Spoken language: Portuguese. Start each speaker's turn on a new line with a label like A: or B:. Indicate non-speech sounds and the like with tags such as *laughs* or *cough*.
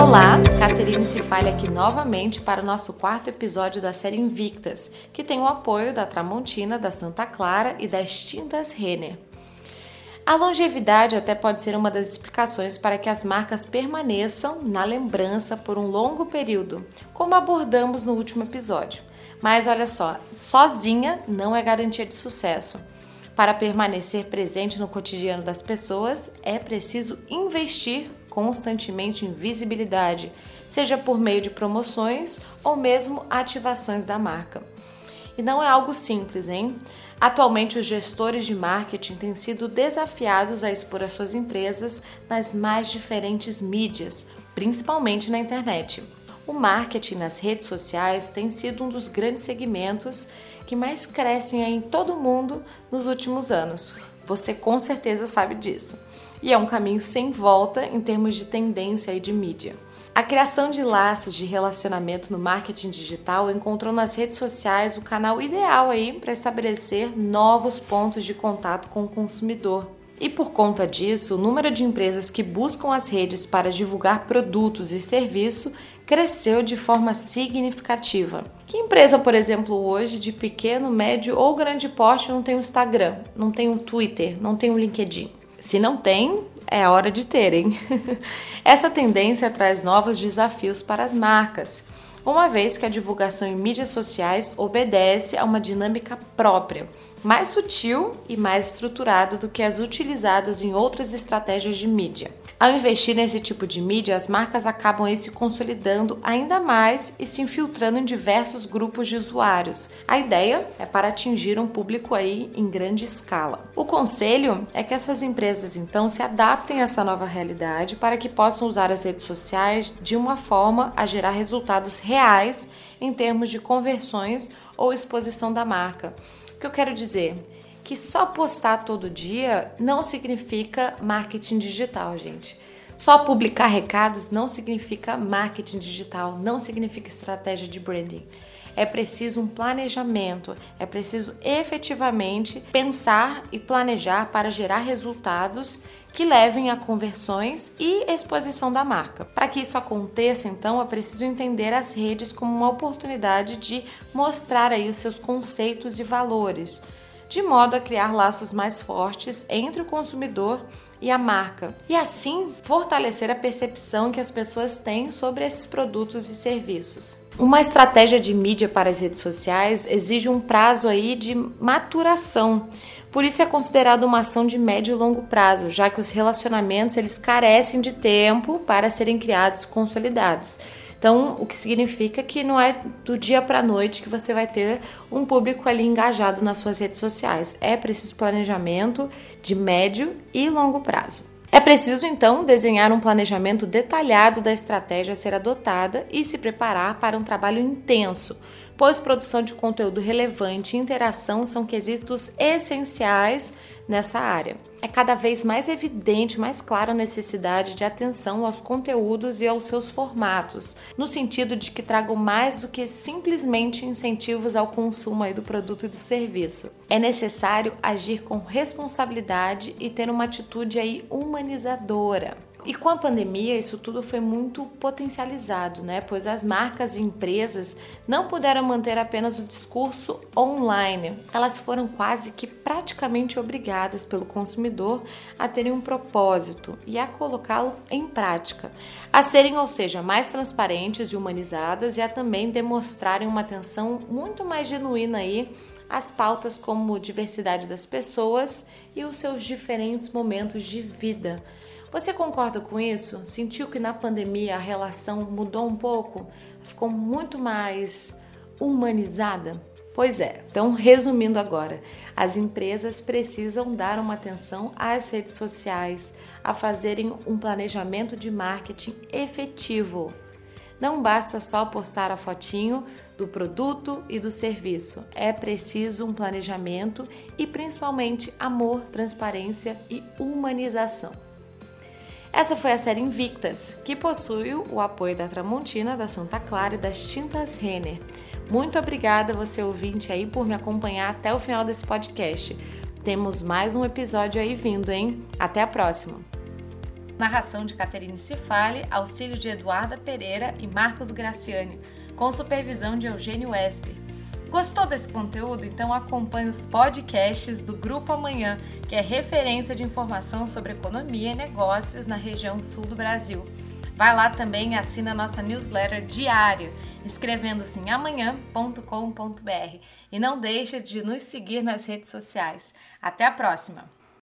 A: Olá, Caterine Cifalha aqui novamente para o nosso quarto episódio da série Invictas, que tem o apoio da Tramontina, da Santa Clara e das Tintas Renner. A longevidade até pode ser uma das explicações para que as marcas permaneçam na lembrança por um longo período, como abordamos no último episódio. Mas olha só, sozinha não é garantia de sucesso. Para permanecer presente no cotidiano das pessoas, é preciso investir constantemente em visibilidade, seja por meio de promoções ou mesmo ativações da marca. E não é algo simples, hein? Atualmente, os gestores de marketing têm sido desafiados a expor as suas empresas nas mais diferentes mídias, principalmente na internet. O marketing nas redes sociais tem sido um dos grandes segmentos que mais crescem em todo o mundo nos últimos anos. Você com certeza sabe disso. E é um caminho sem volta em termos de tendência e de mídia. A criação de laços de relacionamento no marketing digital encontrou nas redes sociais o canal ideal aí para estabelecer novos pontos de contato com o consumidor. E por conta disso, o número de empresas que buscam as redes para divulgar produtos e serviços cresceu de forma significativa. Que empresa, por exemplo, hoje de pequeno, médio ou grande porte não tem um Instagram, não tem um Twitter, não tem um LinkedIn? Se não tem, é hora de terem. *laughs* Essa tendência traz novos desafios para as marcas, uma vez que a divulgação em mídias sociais obedece a uma dinâmica própria, mais sutil e mais estruturada do que as utilizadas em outras estratégias de mídia. Ao investir nesse tipo de mídia, as marcas acabam se consolidando ainda mais e se infiltrando em diversos grupos de usuários. A ideia é para atingir um público aí em grande escala. O conselho é que essas empresas então se adaptem a essa nova realidade para que possam usar as redes sociais de uma forma a gerar resultados reais em termos de conversões ou exposição da marca. O que eu quero dizer? que só postar todo dia não significa marketing digital, gente. Só publicar recados não significa marketing digital, não significa estratégia de branding. É preciso um planejamento, é preciso efetivamente pensar e planejar para gerar resultados que levem a conversões e exposição da marca. Para que isso aconteça, então, é preciso entender as redes como uma oportunidade de mostrar aí os seus conceitos e valores de modo a criar laços mais fortes entre o consumidor a marca, e assim fortalecer a percepção que as pessoas têm sobre esses produtos e serviços. Uma estratégia de mídia para as redes sociais exige um prazo aí de maturação. Por isso é considerado uma ação de médio e longo prazo, já que os relacionamentos eles carecem de tempo para serem criados e consolidados. Então, o que significa que não é do dia para noite que você vai ter um público ali engajado nas suas redes sociais. É preciso planejamento de médio e longo prazo. É preciso então desenhar um planejamento detalhado da estratégia a ser adotada e se preparar para um trabalho intenso, pois produção de conteúdo relevante e interação são quesitos essenciais nessa área. É cada vez mais evidente, mais clara a necessidade de atenção aos conteúdos e aos seus formatos, no sentido de que tragam mais do que simplesmente incentivos ao consumo aí do produto e do serviço. É necessário agir com responsabilidade e ter uma atitude aí humanizadora. E com a pandemia, isso tudo foi muito potencializado, né? Pois as marcas e empresas não puderam manter apenas o discurso online. Elas foram quase que praticamente obrigadas pelo consumidor a terem um propósito e a colocá-lo em prática. A serem, ou seja, mais transparentes e humanizadas e a também demonstrarem uma atenção muito mais genuína aí às pautas como diversidade das pessoas e os seus diferentes momentos de vida você concorda com isso? Sentiu que na pandemia a relação mudou um pouco? Ficou muito mais humanizada? Pois é, então resumindo agora, as empresas precisam dar uma atenção às redes sociais, a fazerem um planejamento de marketing efetivo. Não basta só postar a fotinho do produto e do serviço, é preciso um planejamento e principalmente amor, transparência e humanização. Essa foi a série Invictas, que possui o apoio da Tramontina, da Santa Clara e das Tintas Renner. Muito obrigada você ouvinte aí por me acompanhar até o final desse podcast. Temos mais um episódio aí vindo, hein? Até a próxima! Narração de Caterine Cifale, auxílio de Eduarda Pereira e Marcos Graciani, com supervisão de Eugênio Esper. Gostou desse conteúdo? Então acompanhe os podcasts do Grupo Amanhã, que é referência de informação sobre economia e negócios na região sul do Brasil. Vai lá também e assina a nossa newsletter diária, escrevendo-se em amanhã.com.br. E não deixe de nos seguir nas redes sociais. Até a próxima!